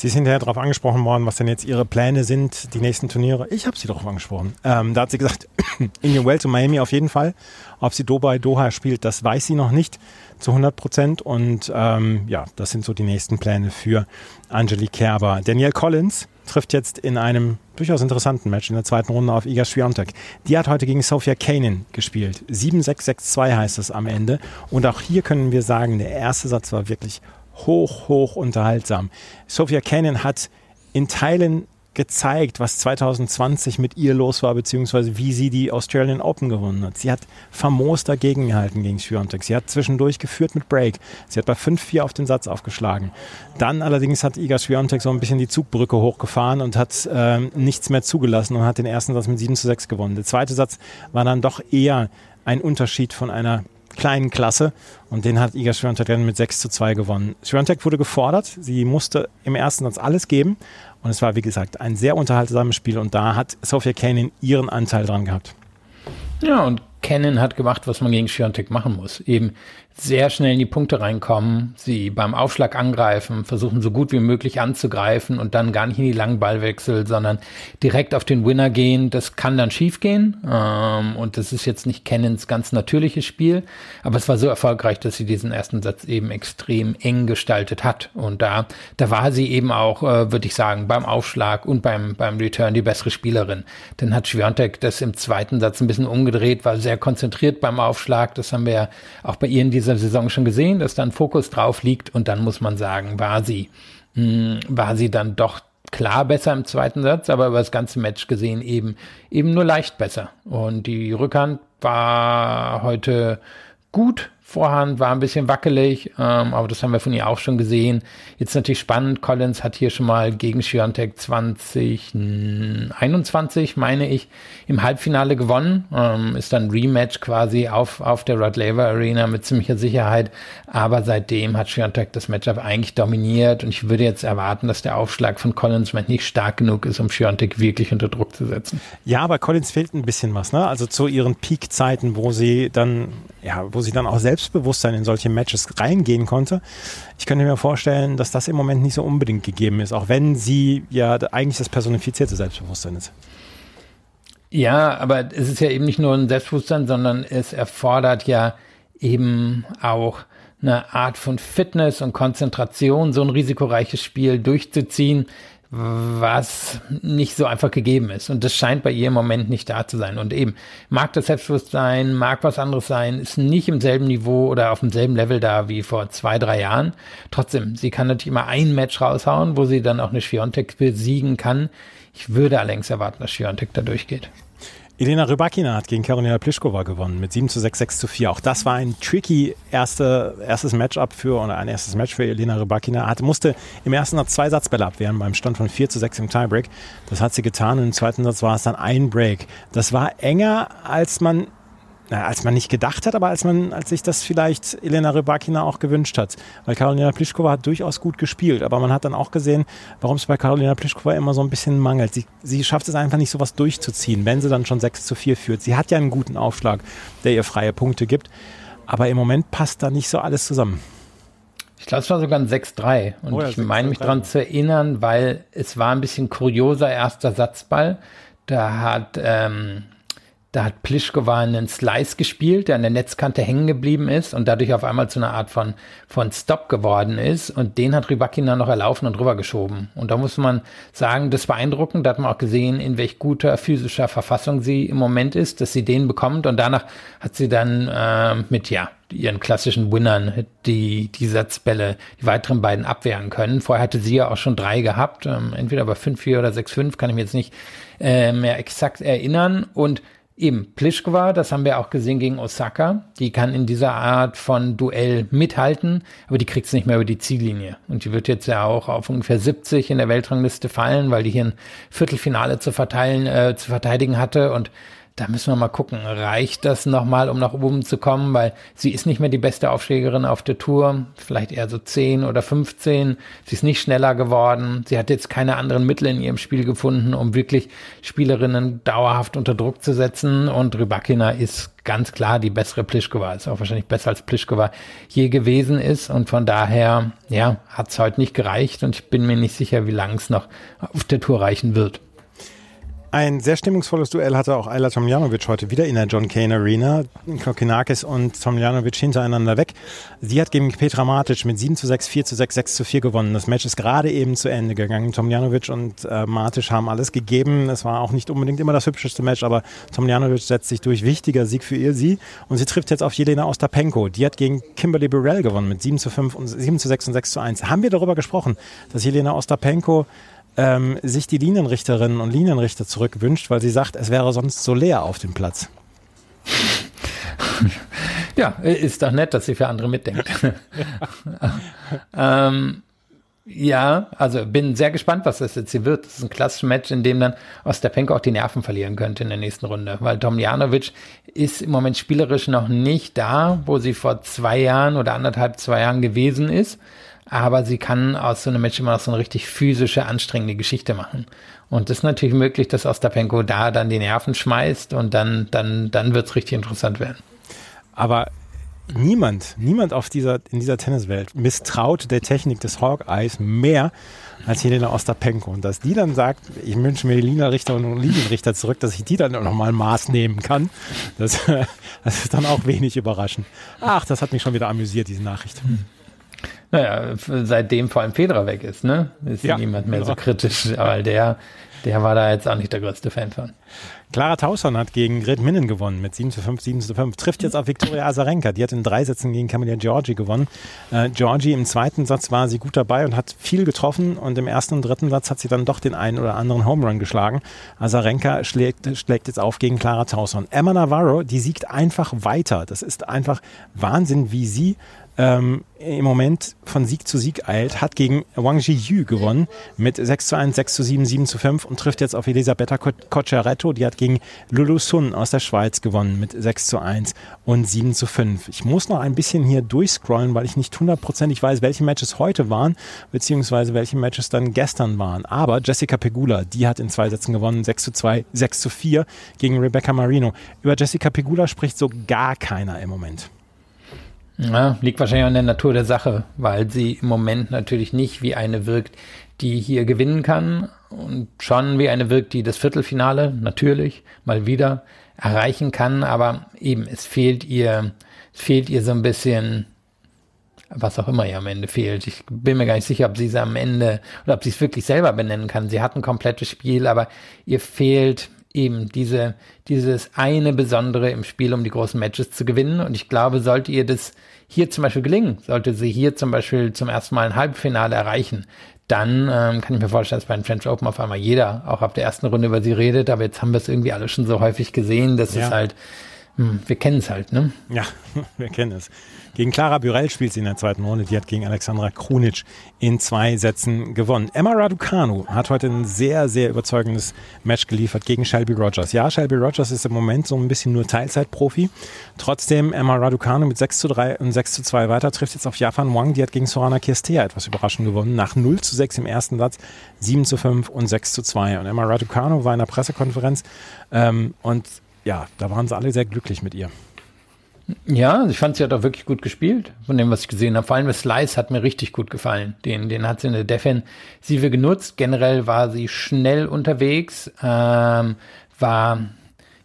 Sie ist hinterher darauf angesprochen worden, was denn jetzt ihre Pläne sind, die nächsten Turniere. Ich habe sie darauf angesprochen. Ähm, da hat sie gesagt, [COUGHS] Indian Wells und Miami auf jeden Fall. Ob sie Dubai, Doha spielt, das weiß sie noch nicht zu 100 Prozent. Und ähm, ja, das sind so die nächsten Pläne für Angelique Kerber. Danielle Collins trifft jetzt in einem durchaus interessanten Match in der zweiten Runde auf Iga Swiatek. Die hat heute gegen Sofia Kanin gespielt. 7-6-6-2 heißt es am Ende. Und auch hier können wir sagen, der erste Satz war wirklich hoch, hoch unterhaltsam. Sofia Kanin hat in Teilen gezeigt, was 2020 mit ihr los war, beziehungsweise wie sie die Australian Open gewonnen hat. Sie hat famos dagegen gehalten gegen Swiatek. Sie hat zwischendurch geführt mit Break. Sie hat bei 5-4 auf den Satz aufgeschlagen. Dann allerdings hat Iga Swiatek so ein bisschen die Zugbrücke hochgefahren und hat äh, nichts mehr zugelassen und hat den ersten Satz mit 7 zu 6 gewonnen. Der zweite Satz war dann doch eher ein Unterschied von einer kleinen Klasse und den hat Iga Swiatek dann mit 6 zu 2 gewonnen. Swiatek wurde gefordert, sie musste im ersten Satz alles geben und es war, wie gesagt, ein sehr unterhaltsames Spiel und da hat Sophia Kanin ihren Anteil dran gehabt. Ja, und Cannon hat gemacht, was man gegen Schiontek machen muss. Eben sehr schnell in die Punkte reinkommen, sie beim Aufschlag angreifen, versuchen so gut wie möglich anzugreifen und dann gar nicht in die langen Ballwechsel, sondern direkt auf den Winner gehen. Das kann dann schiefgehen ähm, und das ist jetzt nicht Cannons ganz natürliches Spiel, aber es war so erfolgreich, dass sie diesen ersten Satz eben extrem eng gestaltet hat und da, da war sie eben auch, äh, würde ich sagen, beim Aufschlag und beim, beim Return die bessere Spielerin. Dann hat Schwiontek das im zweiten Satz ein bisschen umgedreht, war sehr konzentriert beim Aufschlag. Das haben wir ja auch bei ihr in dieser Saison schon gesehen, dass da ein Fokus drauf liegt. Und dann muss man sagen, war sie, mh, hm, war sie dann doch klar besser im zweiten Satz, aber über das ganze Match gesehen eben, eben nur leicht besser. Und die Rückhand war heute gut Vorhand war ein bisschen wackelig, ähm, aber das haben wir von ihr auch schon gesehen. Jetzt natürlich spannend, Collins hat hier schon mal gegen Schiontek 2021, meine ich, im Halbfinale gewonnen. Ähm, ist dann Rematch quasi auf, auf der Rod Laver Arena mit ziemlicher Sicherheit. Aber seitdem hat Schiontek das Matchup eigentlich dominiert und ich würde jetzt erwarten, dass der Aufschlag von Collins nicht stark genug ist, um Schiontek wirklich unter Druck zu setzen. Ja, aber Collins fehlt ein bisschen was, ne? Also zu ihren Peak-Zeiten, wo sie dann, ja, wo sie dann auch selbst Selbstbewusstsein in solche Matches reingehen konnte. Ich könnte mir vorstellen, dass das im Moment nicht so unbedingt gegeben ist, auch wenn sie ja eigentlich das personifizierte Selbstbewusstsein ist. Ja, aber es ist ja eben nicht nur ein Selbstbewusstsein, sondern es erfordert ja eben auch eine Art von Fitness und Konzentration, so ein risikoreiches Spiel durchzuziehen was nicht so einfach gegeben ist. Und das scheint bei ihr im Moment nicht da zu sein. Und eben, mag das Selbstbewusstsein, mag was anderes sein, ist nicht im selben Niveau oder auf demselben Level da wie vor zwei, drei Jahren. Trotzdem, sie kann natürlich immer ein Match raushauen, wo sie dann auch eine Schwiontek besiegen kann. Ich würde allerdings erwarten, dass Schwiontek da durchgeht. Elena Rybakina hat gegen Karolina Pliskova gewonnen mit 7 zu 6, 6 zu 4. Auch das war ein tricky erste, erstes Matchup für, oder ein erstes Match für Elena Rybakina. Hat, musste im ersten Satz zwei Satzbälle abwehren beim Stand von 4 zu 6 im Tiebreak. Das hat sie getan und im zweiten Satz war es dann ein Break. Das war enger, als man na, als man nicht gedacht hat, aber als man, als sich das vielleicht Elena Rybakina auch gewünscht hat. Weil Karolina Pliskova hat durchaus gut gespielt, aber man hat dann auch gesehen, warum es bei Karolina Pliskova immer so ein bisschen mangelt. Sie, sie schafft es einfach nicht, sowas durchzuziehen, wenn sie dann schon 6 zu 4 führt. Sie hat ja einen guten Aufschlag, der ihr freie Punkte gibt, aber im Moment passt da nicht so alles zusammen. Ich glaube, es war sogar ein 6-3. Und oh ja, ich meine mich daran zu erinnern, weil es war ein bisschen kurioser erster Satzball. Da hat ähm, da hat Plischkova einen Slice gespielt, der an der Netzkante hängen geblieben ist und dadurch auf einmal zu einer Art von, von Stop geworden ist. Und den hat Rybakina noch erlaufen und rübergeschoben. Und da muss man sagen, das beeindruckend. Da hat man auch gesehen, in welch guter physischer Verfassung sie im Moment ist, dass sie den bekommt. Und danach hat sie dann äh, mit, ja, ihren klassischen Winnern die, die Satzbälle, die weiteren beiden abwehren können. Vorher hatte sie ja auch schon drei gehabt, ähm, entweder bei 5-4 oder 6-5, kann ich mir jetzt nicht äh, mehr exakt erinnern. Und Eben, Plischkova, das haben wir auch gesehen gegen Osaka. Die kann in dieser Art von Duell mithalten, aber die kriegt es nicht mehr über die Ziellinie. Und die wird jetzt ja auch auf ungefähr 70 in der Weltrangliste fallen, weil die hier ein Viertelfinale zu verteilen, äh, zu verteidigen hatte. Und da müssen wir mal gucken, reicht das nochmal, um nach oben zu kommen, weil sie ist nicht mehr die beste Aufschlägerin auf der Tour, vielleicht eher so 10 oder 15. Sie ist nicht schneller geworden. Sie hat jetzt keine anderen Mittel in ihrem Spiel gefunden, um wirklich Spielerinnen dauerhaft unter Druck zu setzen. Und Rybakina ist ganz klar die bessere Plischkova. Ist auch wahrscheinlich besser als Plischkova je gewesen ist. Und von daher, ja, hat es heute nicht gereicht. Und ich bin mir nicht sicher, wie lange es noch auf der Tour reichen wird. Ein sehr stimmungsvolles Duell hatte auch Ayla Tomljanovic heute wieder in der John Kane Arena. Kokinakis und Tomljanovic hintereinander weg. Sie hat gegen Petra Matic mit 7 zu 6, 4 zu 6, 6 zu 4 gewonnen. Das Match ist gerade eben zu Ende gegangen. Tomljanovic und äh, Matic haben alles gegeben. Es war auch nicht unbedingt immer das hübscheste Match, aber Tomljanovic setzt sich durch. Wichtiger Sieg für ihr, sie. Und sie trifft jetzt auf Jelena Ostapenko. Die hat gegen Kimberly Burrell gewonnen mit 7 zu 5 und 7 zu 6 und 6 zu 1. Haben wir darüber gesprochen, dass Jelena Ostapenko ähm, sich die Linienrichterinnen und Linienrichter zurückwünscht, weil sie sagt, es wäre sonst so leer auf dem Platz. [LAUGHS] Ja, ist doch nett, dass sie für andere mitdenkt. [LAUGHS] ähm, ja, also bin sehr gespannt, was das jetzt hier wird. Das ist ein klassisches Match, in dem dann Ostapenko auch die Nerven verlieren könnte in der nächsten Runde, weil Tomljanovic ist im Moment spielerisch noch nicht da, wo sie vor zwei Jahren oder anderthalb, zwei Jahren gewesen ist aber sie kann aus so einem Match immer noch so eine richtig physische, anstrengende Geschichte machen. Und es ist natürlich möglich, dass Ostapenko da dann die Nerven schmeißt und dann, dann, dann wird es richtig interessant werden. Aber niemand, niemand auf dieser, in dieser Tenniswelt misstraut der Technik des Hawkeyes mehr als Helena Ostapenko. Und dass die dann sagt, ich wünsche mir die Linienrichter und Linienrichter zurück, dass ich die dann nochmal Maß nehmen kann, das, [LAUGHS] das ist dann auch wenig überraschend. Ach, das hat mich schon wieder amüsiert, diese Nachricht. Hm. Naja, seitdem vor allem Federer weg ist, ne? Ist ja, niemand mehr genau. so kritisch, weil der, der war da jetzt auch nicht der größte Fan von. Clara Tausson hat gegen Gret Minnen gewonnen mit 7 zu 5, 7 zu 5. Trifft jetzt auf Viktoria Azarenka. Die hat in drei Sätzen gegen Camilla Giorgi gewonnen. Äh, Giorgi im zweiten Satz war sie gut dabei und hat viel getroffen. Und im ersten und dritten Satz hat sie dann doch den einen oder anderen Home Run geschlagen. Azarenka schlägt, schlägt jetzt auf gegen Clara Tausson. Emma Navarro, die siegt einfach weiter. Das ist einfach Wahnsinn, wie sie ähm, im Moment von Sieg zu Sieg eilt, hat gegen Wang Jiyu gewonnen mit 6 zu 1, 6 zu 7, 7 zu 5 und trifft jetzt auf Elisabetta Cocciaretto. Die hat gegen Lulu Sun aus der Schweiz gewonnen mit 6 zu 1 und 7 zu 5. Ich muss noch ein bisschen hier durchscrollen, weil ich nicht hundertprozentig weiß, welche Matches heute waren, beziehungsweise welche Matches dann gestern waren. Aber Jessica Pegula, die hat in zwei Sätzen gewonnen, 6 zu 2, 6 zu 4 gegen Rebecca Marino. Über Jessica Pegula spricht so gar keiner im Moment. Ja, liegt wahrscheinlich an der Natur der Sache, weil sie im Moment natürlich nicht wie eine wirkt, die hier gewinnen kann und schon wie eine wirkt, die das Viertelfinale natürlich mal wieder erreichen kann, aber eben es fehlt ihr, es fehlt ihr so ein bisschen, was auch immer ihr am Ende fehlt. Ich bin mir gar nicht sicher, ob sie es am Ende oder ob sie es wirklich selber benennen kann. Sie hat ein komplettes Spiel, aber ihr fehlt eben diese, dieses eine Besondere im Spiel, um die großen Matches zu gewinnen. Und ich glaube, sollte ihr das hier zum Beispiel gelingen, sollte sie hier zum Beispiel zum ersten Mal ein Halbfinale erreichen, dann ähm, kann ich mir vorstellen, dass bei den French Open auf einmal jeder auch ab der ersten Runde über sie redet. Aber jetzt haben wir es irgendwie alle schon so häufig gesehen, dass ja. es halt, hm, wir kennen es halt, ne? Ja, [LAUGHS] wir kennen es. Gegen Clara Burell spielt sie in der zweiten Runde. Die hat gegen Alexandra Krunic in zwei Sätzen gewonnen. Emma Raducanu hat heute ein sehr, sehr überzeugendes Match geliefert gegen Shelby Rogers. Ja, Shelby Rogers ist im Moment so ein bisschen nur Teilzeitprofi. Trotzdem Emma Raducanu mit 6 zu 3 und 6 zu 2 weiter trifft jetzt auf Japan Wang. Die hat gegen Sorana Kirstea etwas überraschend gewonnen. Nach 0 zu 6 im ersten Satz, 7 zu 5 und 6 zu 2. Und Emma Raducanu war in der Pressekonferenz ähm, und ja, da waren sie alle sehr glücklich mit ihr. Ja, ich fand, sie hat auch wirklich gut gespielt, von dem, was ich gesehen habe. Vor allem Slice hat mir richtig gut gefallen. Den, den hat sie in der Defensive genutzt. Generell war sie schnell unterwegs, ähm, war,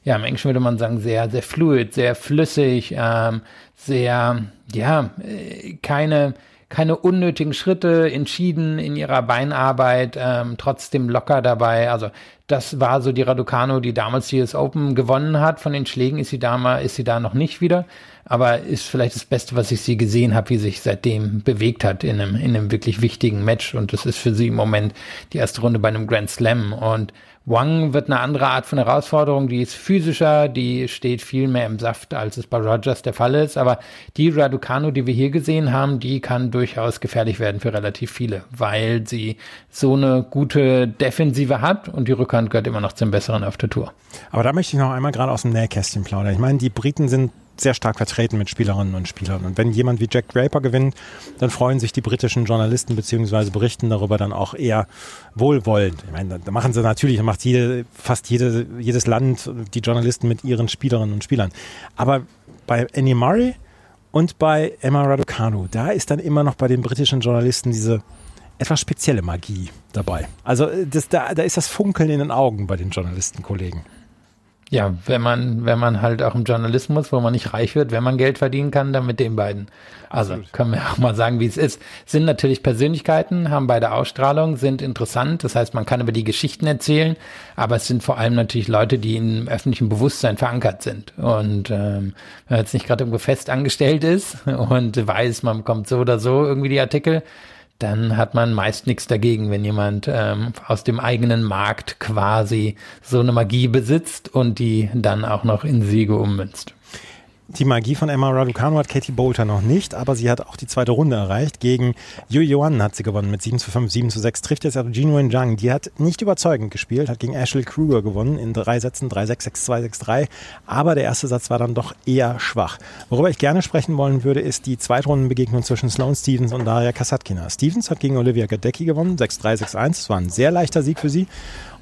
ja, im Englischen würde man sagen, sehr, sehr fluid, sehr flüssig, ähm, sehr, ja, äh, keine, keine unnötigen Schritte, entschieden in ihrer Beinarbeit, ähm, trotzdem locker dabei. Also das war so die Raducano, die damals die US Open gewonnen hat. Von den Schlägen ist sie da mal, ist sie da noch nicht wieder. Aber ist vielleicht das Beste, was ich sie gesehen habe, wie sich seitdem bewegt hat in einem, in einem wirklich wichtigen Match. Und das ist für sie im Moment die erste Runde bei einem Grand Slam. Und Wang wird eine andere Art von Herausforderung, die ist physischer, die steht viel mehr im Saft, als es bei Rogers der Fall ist. Aber die Raducano, die wir hier gesehen haben, die kann durchaus gefährlich werden für relativ viele, weil sie so eine gute Defensive hat und die Rückhand gehört immer noch zum Besseren auf der Tour. Aber da möchte ich noch einmal gerade aus dem Nähkästchen plaudern. Ich meine, die Briten sind sehr stark vertreten mit Spielerinnen und Spielern. Und wenn jemand wie Jack Draper gewinnt, dann freuen sich die britischen Journalisten beziehungsweise berichten darüber dann auch eher wohlwollend. Ich meine, da machen sie natürlich, macht jede, fast jede, jedes Land die Journalisten mit ihren Spielerinnen und Spielern. Aber bei Annie Murray und bei Emma Raducanu, da ist dann immer noch bei den britischen Journalisten diese etwas spezielle Magie dabei. Also das, da, da ist das Funkeln in den Augen bei den Journalistenkollegen. Ja, wenn man, wenn man halt auch im Journalismus, wo man nicht reich wird, wenn man Geld verdienen kann, dann mit den beiden. Also Absolut. können wir auch mal sagen, wie es ist. Sind natürlich Persönlichkeiten, haben beide Ausstrahlung, sind interessant. Das heißt, man kann über die Geschichten erzählen, aber es sind vor allem natürlich Leute, die im öffentlichen Bewusstsein verankert sind. Und ähm, wenn man jetzt nicht gerade irgendwo fest angestellt ist [LAUGHS] und weiß, man bekommt so oder so irgendwie die Artikel, dann hat man meist nichts dagegen, wenn jemand ähm, aus dem eigenen Markt quasi so eine Magie besitzt und die dann auch noch in Siege ummünzt. Die Magie von Emma Raducanu hat Katie Bolter noch nicht, aber sie hat auch die zweite Runde erreicht. Gegen Yu Yuan hat sie gewonnen mit 7 zu 5, 7 zu 6. Trifft jetzt also Jinwen Zhang. Die hat nicht überzeugend gespielt, hat gegen Ashley Kruger gewonnen in drei Sätzen, 3-6, 6-2, 6-3. Aber der erste Satz war dann doch eher schwach. Worüber ich gerne sprechen wollen würde, ist die Zweitrundenbegegnung zwischen Sloane Stevens und Daria Kasatkina. Stevens hat gegen Olivia Gadecki gewonnen, 6-3, 6-1. Das war ein sehr leichter Sieg für sie.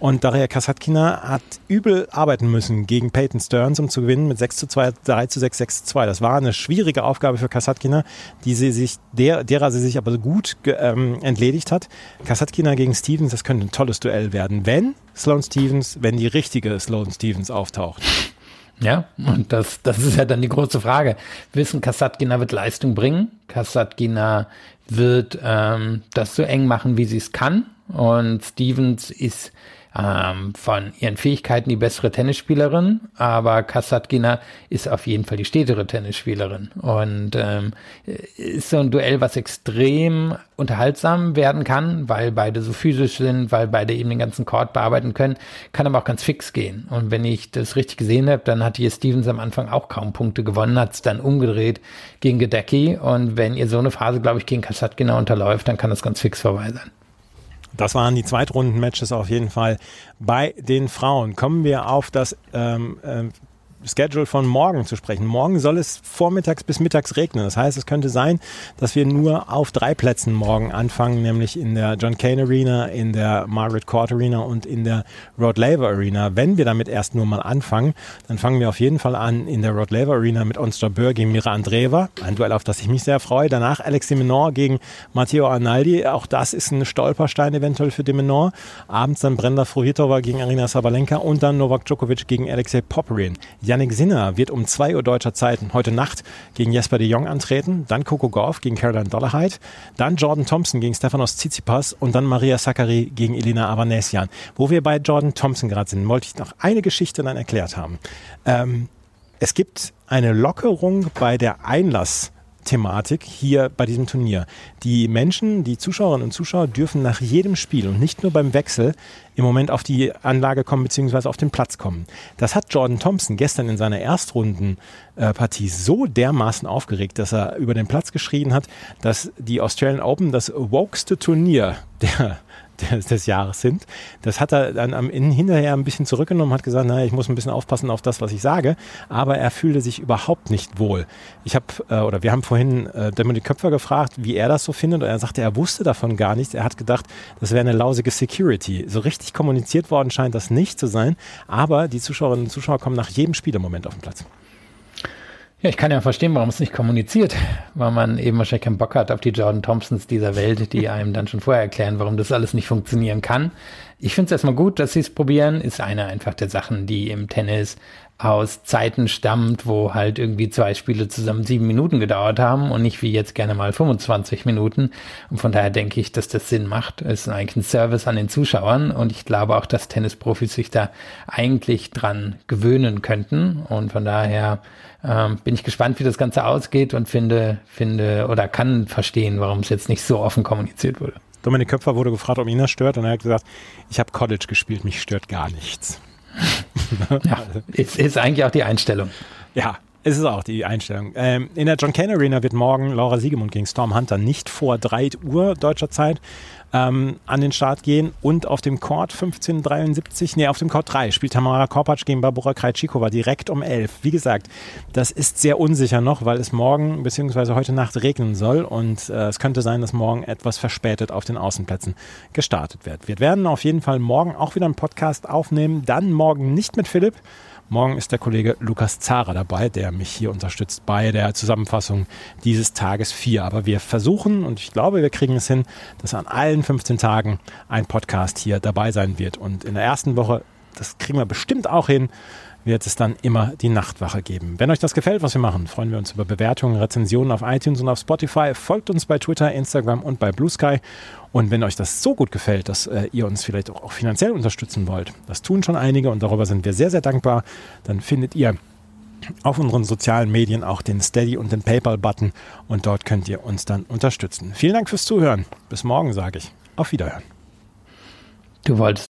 Und Daria Kasatkina hat übel arbeiten müssen gegen Peyton Stearns, um zu gewinnen mit 6 zu 2, 3 zu 6, 6 zu 2. Das war eine schwierige Aufgabe für Kasatkina, die sie sich, der, derer sie sich aber gut ähm, entledigt hat. Kasatkina gegen Stevens, das könnte ein tolles Duell werden, wenn Sloane Stevens, wenn die richtige Sloane Stevens auftaucht. Ja, und das, das ist ja dann die große Frage. Wissen, Kasatkina wird Leistung bringen. Kasatkina wird ähm, das so eng machen, wie sie es kann. Und Stevens ist ähm, von ihren Fähigkeiten die bessere Tennisspielerin, aber Kasatkina ist auf jeden Fall die stetere Tennisspielerin. Und ähm, ist so ein Duell, was extrem unterhaltsam werden kann, weil beide so physisch sind, weil beide eben den ganzen Court bearbeiten können, kann aber auch ganz fix gehen. Und wenn ich das richtig gesehen habe, dann hat hier Stevens am Anfang auch kaum Punkte gewonnen, hat es dann umgedreht gegen Gedecki. Und wenn ihr so eine Phase, glaube ich, gegen Kasatkina unterläuft, dann kann das ganz fix vorbei sein. Das waren die Zweitrunden-Matches auf jeden Fall bei den Frauen. Kommen wir auf das ähm, äh, Schedule von morgen zu sprechen. Morgen soll es vormittags bis mittags regnen. Das heißt, es könnte sein, dass wir nur auf drei Plätzen morgen anfangen, nämlich in der John Kane Arena, in der Margaret Court Arena und in der Rod Laver Arena. Wenn wir damit erst nur mal anfangen, dann fangen wir auf jeden Fall an in der Rod Laver Arena mit Onstra Böhr gegen Mira Andreeva. Ein Duell, auf das ich mich sehr freue. Danach Alex de Menor gegen Matteo Arnaldi. Auch das ist ein Stolperstein eventuell für de Menor. Abends dann Brenda Fruhitova gegen Arina Sabalenka und dann Novak Djokovic gegen Alexei Popperin. Yannick Sinner wird um 2 Uhr deutscher Zeit heute Nacht gegen Jesper de Jong antreten, dann Coco Gauff gegen Caroline Dollarhide, dann Jordan Thompson gegen Stefanos Tsitsipas und dann Maria Sakkari gegen Elina Avanesian. Wo wir bei Jordan Thompson gerade sind, wollte ich noch eine Geschichte dann erklärt haben. Ähm, es gibt eine Lockerung bei der Einlass Thematik hier bei diesem Turnier. Die Menschen, die Zuschauerinnen und Zuschauer dürfen nach jedem Spiel und nicht nur beim Wechsel im Moment auf die Anlage kommen bzw. auf den Platz kommen. Das hat Jordan Thompson gestern in seiner Erstrundenpartie so dermaßen aufgeregt, dass er über den Platz geschrien hat, dass die Australian Open das wokeste Turnier der des, des Jahres sind. Das hat er dann am Ende hinterher ein bisschen zurückgenommen, hat gesagt, naja, ich muss ein bisschen aufpassen auf das, was ich sage, aber er fühlte sich überhaupt nicht wohl. Ich habe, äh, oder wir haben vorhin äh, Dominik Köpfer gefragt, wie er das so findet und er sagte, er wusste davon gar nichts. Er hat gedacht, das wäre eine lausige Security. So richtig kommuniziert worden scheint das nicht zu sein, aber die Zuschauerinnen und Zuschauer kommen nach jedem Spiel im Moment auf den Platz. Ja, ich kann ja verstehen, warum es nicht kommuniziert, weil man eben wahrscheinlich keinen Bock hat auf die Jordan Thompsons dieser Welt, die [LAUGHS] einem dann schon vorher erklären, warum das alles nicht funktionieren kann. Ich finde es erstmal gut, dass sie es probieren. Ist eine einfach der Sachen, die im Tennis aus Zeiten stammt, wo halt irgendwie zwei Spiele zusammen sieben Minuten gedauert haben und nicht wie jetzt gerne mal 25 Minuten. Und von daher denke ich, dass das Sinn macht. Es ist eigentlich ein Service an den Zuschauern und ich glaube auch, dass Tennisprofis sich da eigentlich dran gewöhnen könnten. Und von daher ähm, bin ich gespannt, wie das Ganze ausgeht und finde, finde oder kann verstehen, warum es jetzt nicht so offen kommuniziert wurde. Dominik Köpfer wurde gefragt, ob ihn das stört und er hat gesagt, ich habe College gespielt, mich stört gar nichts. Ja, ist, ist eigentlich auch die Einstellung. Ja, ist es auch die Einstellung. Ähm, in der John Kane Arena wird morgen Laura Siegemund gegen Storm Hunter nicht vor 3 Uhr deutscher Zeit ähm, an den Start gehen und auf dem Court 1573, nee, auf dem Court 3 spielt Tamara Korpatsch gegen Barbara Krajcikova direkt um 11. Wie gesagt, das ist sehr unsicher noch, weil es morgen bzw. heute Nacht regnen soll und äh, es könnte sein, dass morgen etwas verspätet auf den Außenplätzen gestartet wird. Wir werden auf jeden Fall morgen auch wieder einen Podcast aufnehmen, dann morgen nicht mit Philipp, Morgen ist der Kollege Lukas Zara dabei, der mich hier unterstützt bei der Zusammenfassung dieses Tages 4. Aber wir versuchen und ich glaube, wir kriegen es hin, dass an allen 15 Tagen ein Podcast hier dabei sein wird. Und in der ersten Woche, das kriegen wir bestimmt auch hin, wird es dann immer die Nachtwache geben. Wenn euch das gefällt, was wir machen, freuen wir uns über Bewertungen, Rezensionen auf iTunes und auf Spotify. Folgt uns bei Twitter, Instagram und bei Blue Sky. Und wenn euch das so gut gefällt, dass äh, ihr uns vielleicht auch, auch finanziell unterstützen wollt, das tun schon einige und darüber sind wir sehr, sehr dankbar, dann findet ihr auf unseren sozialen Medien auch den Steady und den PayPal-Button und dort könnt ihr uns dann unterstützen. Vielen Dank fürs Zuhören. Bis morgen, sage ich. Auf Wiederhören. Du wolltest.